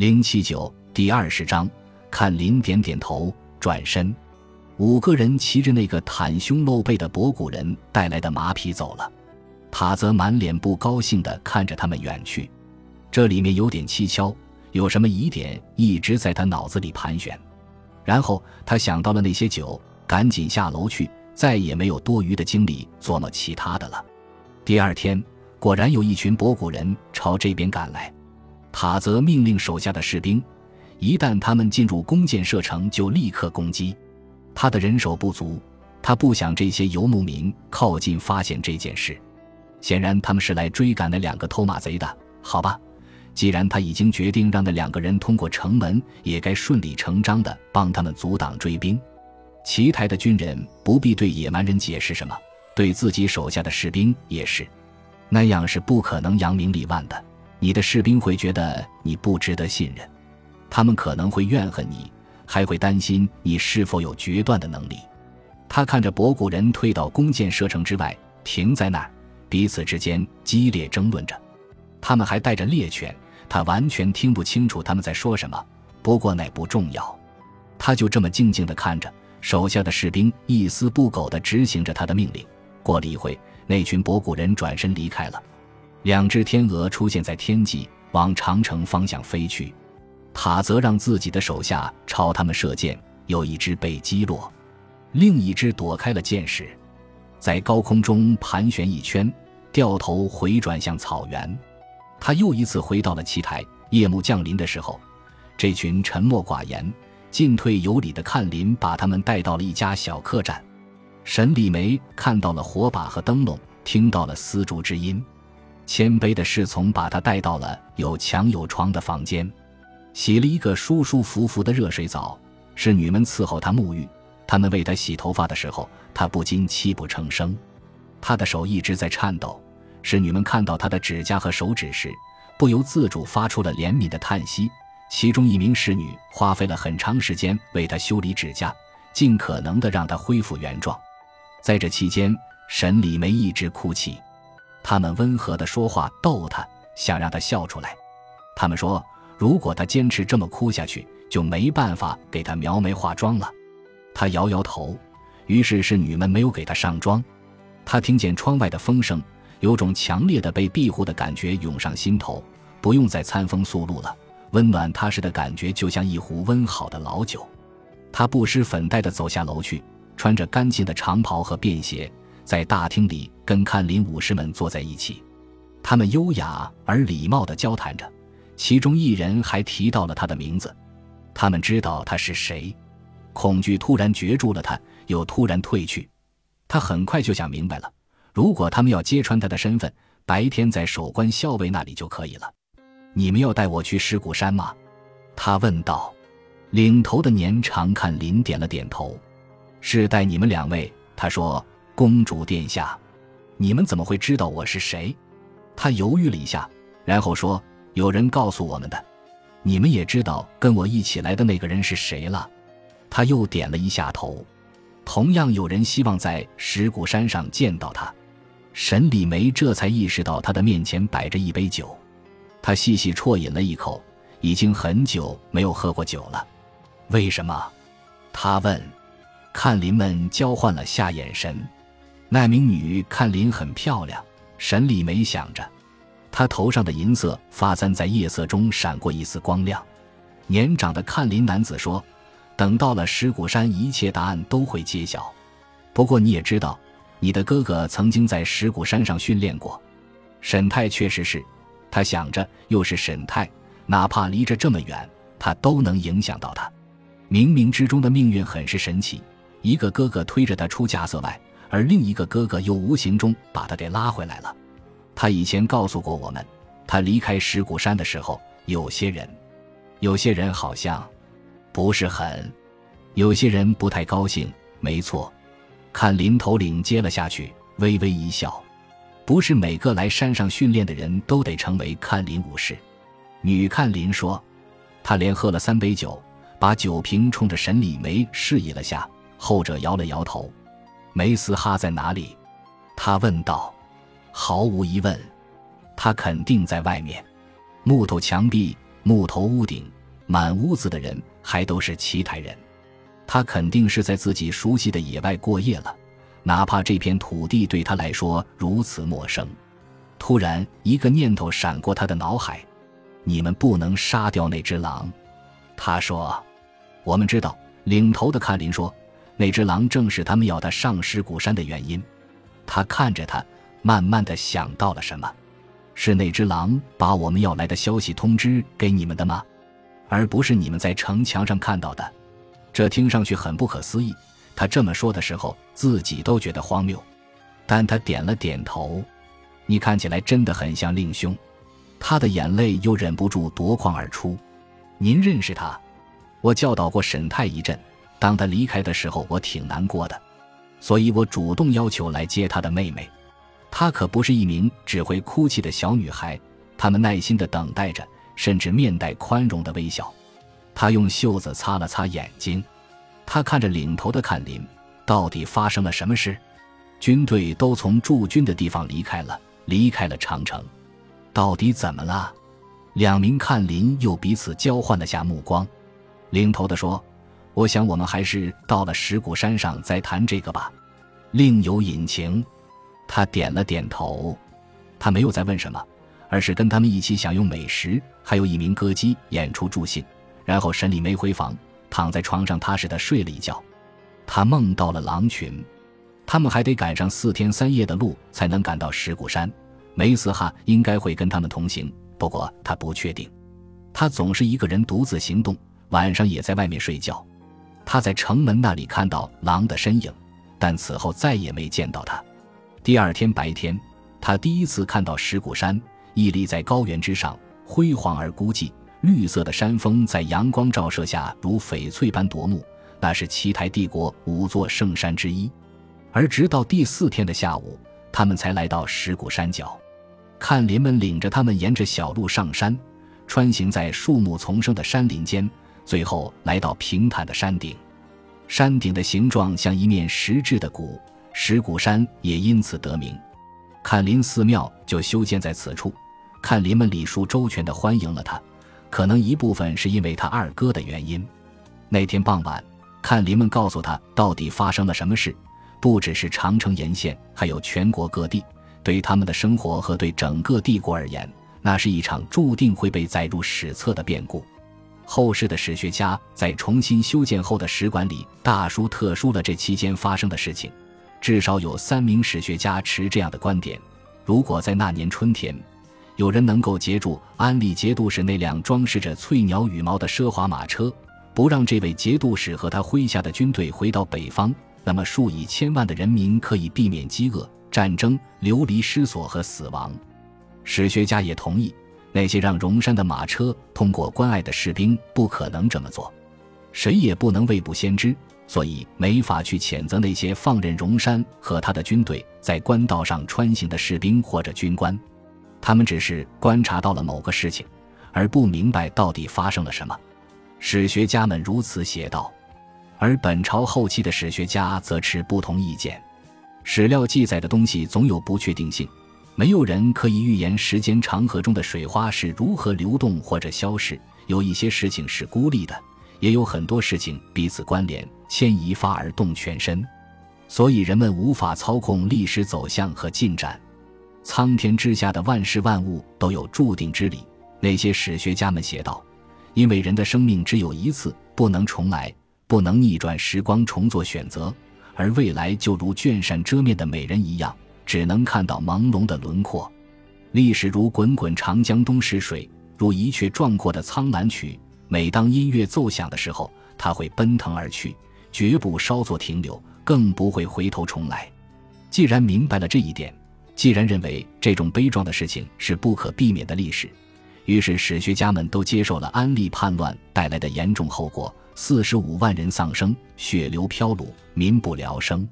零七九第二十章，看林点点头，转身。五个人骑着那个袒胸露背的博古人带来的马匹走了。塔泽满脸不高兴地看着他们远去，这里面有点蹊跷，有什么疑点一直在他脑子里盘旋。然后他想到了那些酒，赶紧下楼去，再也没有多余的精力琢磨其他的了。第二天，果然有一群博古人朝这边赶来。塔泽命令手下的士兵，一旦他们进入弓箭射程，就立刻攻击。他的人手不足，他不想这些游牧民靠近发现这件事。显然他们是来追赶那两个偷马贼的。好吧，既然他已经决定让那两个人通过城门，也该顺理成章的帮他们阻挡追兵。奇台的军人不必对野蛮人解释什么，对自己手下的士兵也是，那样是不可能扬名立万的。你的士兵会觉得你不值得信任，他们可能会怨恨你，还会担心你是否有决断的能力。他看着博古人退到弓箭射程之外，停在那儿，彼此之间激烈争论着。他们还带着猎犬，他完全听不清楚他们在说什么。不过那不重要，他就这么静静地看着手下的士兵一丝不苟地执行着他的命令。过了一会，那群博古人转身离开了。两只天鹅出现在天际，往长城方向飞去。塔则让自己的手下朝他们射箭，有一只被击落，另一只躲开了箭矢，在高空中盘旋一圈，掉头回转向草原。他又一次回到了奇台。夜幕降临的时候，这群沉默寡言、进退有礼的看林把他们带到了一家小客栈。沈礼梅看到了火把和灯笼，听到了丝竹之音。谦卑的侍从把他带到了有墙有床的房间，洗了一个舒舒服服的热水澡。侍女们伺候他沐浴，他们为他洗头发的时候，他不禁泣不成声。他的手一直在颤抖。侍女们看到他的指甲和手指时，不由自主发出了怜悯的叹息。其中一名侍女花费了很长时间为他修理指甲，尽可能的让他恢复原状。在这期间，沈礼梅一直哭泣。他们温和的说话逗他，想让他笑出来。他们说，如果他坚持这么哭下去，就没办法给他描眉化妆了。他摇摇头，于是侍女们没有给他上妆。他听见窗外的风声，有种强烈的被庇护的感觉涌上心头。不用再餐风宿露了，温暖踏实的感觉就像一壶温好的老酒。他不施粉黛地走下楼去，穿着干净的长袍和便鞋。在大厅里，跟看林武士们坐在一起，他们优雅而礼貌地交谈着，其中一人还提到了他的名字。他们知道他是谁，恐惧突然攫住了他，又突然退去。他很快就想明白了：如果他们要揭穿他的身份，白天在守关校尉那里就可以了。你们要带我去石鼓山吗？他问道。领头的年长看林点了点头：“是带你们两位。”他说。公主殿下，你们怎么会知道我是谁？他犹豫了一下，然后说：“有人告诉我们的。你们也知道跟我一起来的那个人是谁了？”他又点了一下头。同样有人希望在石鼓山上见到他。沈礼梅这才意识到他的面前摆着一杯酒，他细细啜饮了一口，已经很久没有喝过酒了。为什么？他问。看林们交换了下眼神。那名女看林很漂亮，沈礼梅想着，她头上的银色发簪在夜色中闪过一丝光亮。年长的看林男子说：“等到了石鼓山，一切答案都会揭晓。不过你也知道，你的哥哥曾经在石鼓山上训练过。”沈泰确实是，他想着，又是沈泰，哪怕离着这么远，他都能影响到他。冥冥之中的命运很是神奇，一个哥哥推着他出家色外。而另一个哥哥又无形中把他给拉回来了。他以前告诉过我们，他离开石鼓山的时候，有些人，有些人好像不是很，有些人不太高兴。没错，看林头领接了下去，微微一笑。不是每个来山上训练的人都得成为看林武士。女看林说，他连喝了三杯酒，把酒瓶冲着沈礼梅示意了下，后者摇了摇头。梅斯哈在哪里？他问道。毫无疑问，他肯定在外面。木头墙壁木头屋顶，满屋子的人还都是奇台人。他肯定是在自己熟悉的野外过夜了，哪怕这片土地对他来说如此陌生。突然，一个念头闪过他的脑海：“你们不能杀掉那只狼。”他说：“我们知道。”领头的看林说：“那只狼正是他们要他上尸骨山的原因。”他看着他，慢慢的想到了什么：“是那只狼把我们要来的消息通知给你们的吗？而不是你们在城墙上看到的？”这听上去很不可思议。他这么说的时候，自己都觉得荒谬。但他点了点头。你看起来真的很像令兄，他的眼泪又忍不住夺眶而出。您认识他？我教导过沈泰一阵，当他离开的时候，我挺难过的，所以我主动要求来接他的妹妹。她可不是一名只会哭泣的小女孩。他们耐心地等待着，甚至面带宽容的微笑。他用袖子擦了擦眼睛，他看着领头的看林，到底发生了什么事？军队都从驻军的地方离开了。离开了长城，到底怎么了？两名看林又彼此交换了下目光。领头的说：“我想我们还是到了石鼓山上再谈这个吧。”另有隐情。他点了点头。他没有再问什么，而是跟他们一起享用美食，还有一名歌姬演出助兴。然后沈礼梅回房，躺在床上踏实的睡了一觉。他梦到了狼群。他们还得赶上四天三夜的路才能赶到石鼓山，梅斯哈应该会跟他们同行，不过他不确定。他总是一个人独自行动，晚上也在外面睡觉。他在城门那里看到狼的身影，但此后再也没见到他。第二天白天，他第一次看到石鼓山屹立在高原之上，辉煌而孤寂。绿色的山峰在阳光照射下如翡翠般夺目，那是奇台帝国五座圣山之一。而直到第四天的下午，他们才来到石鼓山脚。看林们领着他们沿着小路上山，穿行在树木丛生的山林间，最后来到平坦的山顶。山顶的形状像一面石质的鼓，石鼓山也因此得名。看林寺庙就修建在此处。看林们礼数周全地欢迎了他，可能一部分是因为他二哥的原因。那天傍晚，看林们告诉他到底发生了什么事。不只是长城沿线，还有全国各地，对他们的生活和对整个帝国而言，那是一场注定会被载入史册的变故。后世的史学家在重新修建后的史馆里大书特书了这期间发生的事情。至少有三名史学家持这样的观点：如果在那年春天，有人能够截住安利节度使那辆装饰着翠鸟羽毛的奢华马车，不让这位节度使和他麾下的军队回到北方。那么，数以千万的人民可以避免饥饿、战争、流离失所和死亡。史学家也同意，那些让荣山的马车通过关隘的士兵不可能这么做。谁也不能未卜先知，所以没法去谴责那些放任荣山和他的军队在官道上穿行的士兵或者军官。他们只是观察到了某个事情，而不明白到底发生了什么。史学家们如此写道。而本朝后期的史学家则持不同意见。史料记载的东西总有不确定性，没有人可以预言时间长河中的水花是如何流动或者消逝。有一些事情是孤立的，也有很多事情彼此关联，牵一发而动全身。所以人们无法操控历史走向和进展。苍天之下的万事万物都有注定之理。那些史学家们写道：“因为人的生命只有一次，不能重来。”不能逆转时光重做选择，而未来就如卷扇遮面的美人一样，只能看到朦胧的轮廓。历史如滚滚长江东逝水，如一阙壮阔的苍兰曲。每当音乐奏响的时候，它会奔腾而去，绝不稍作停留，更不会回头重来。既然明白了这一点，既然认为这种悲壮的事情是不可避免的历史，于是史学家们都接受了安利叛乱带来的严重后果。四十五万人丧生，血流飘橹，民不聊生。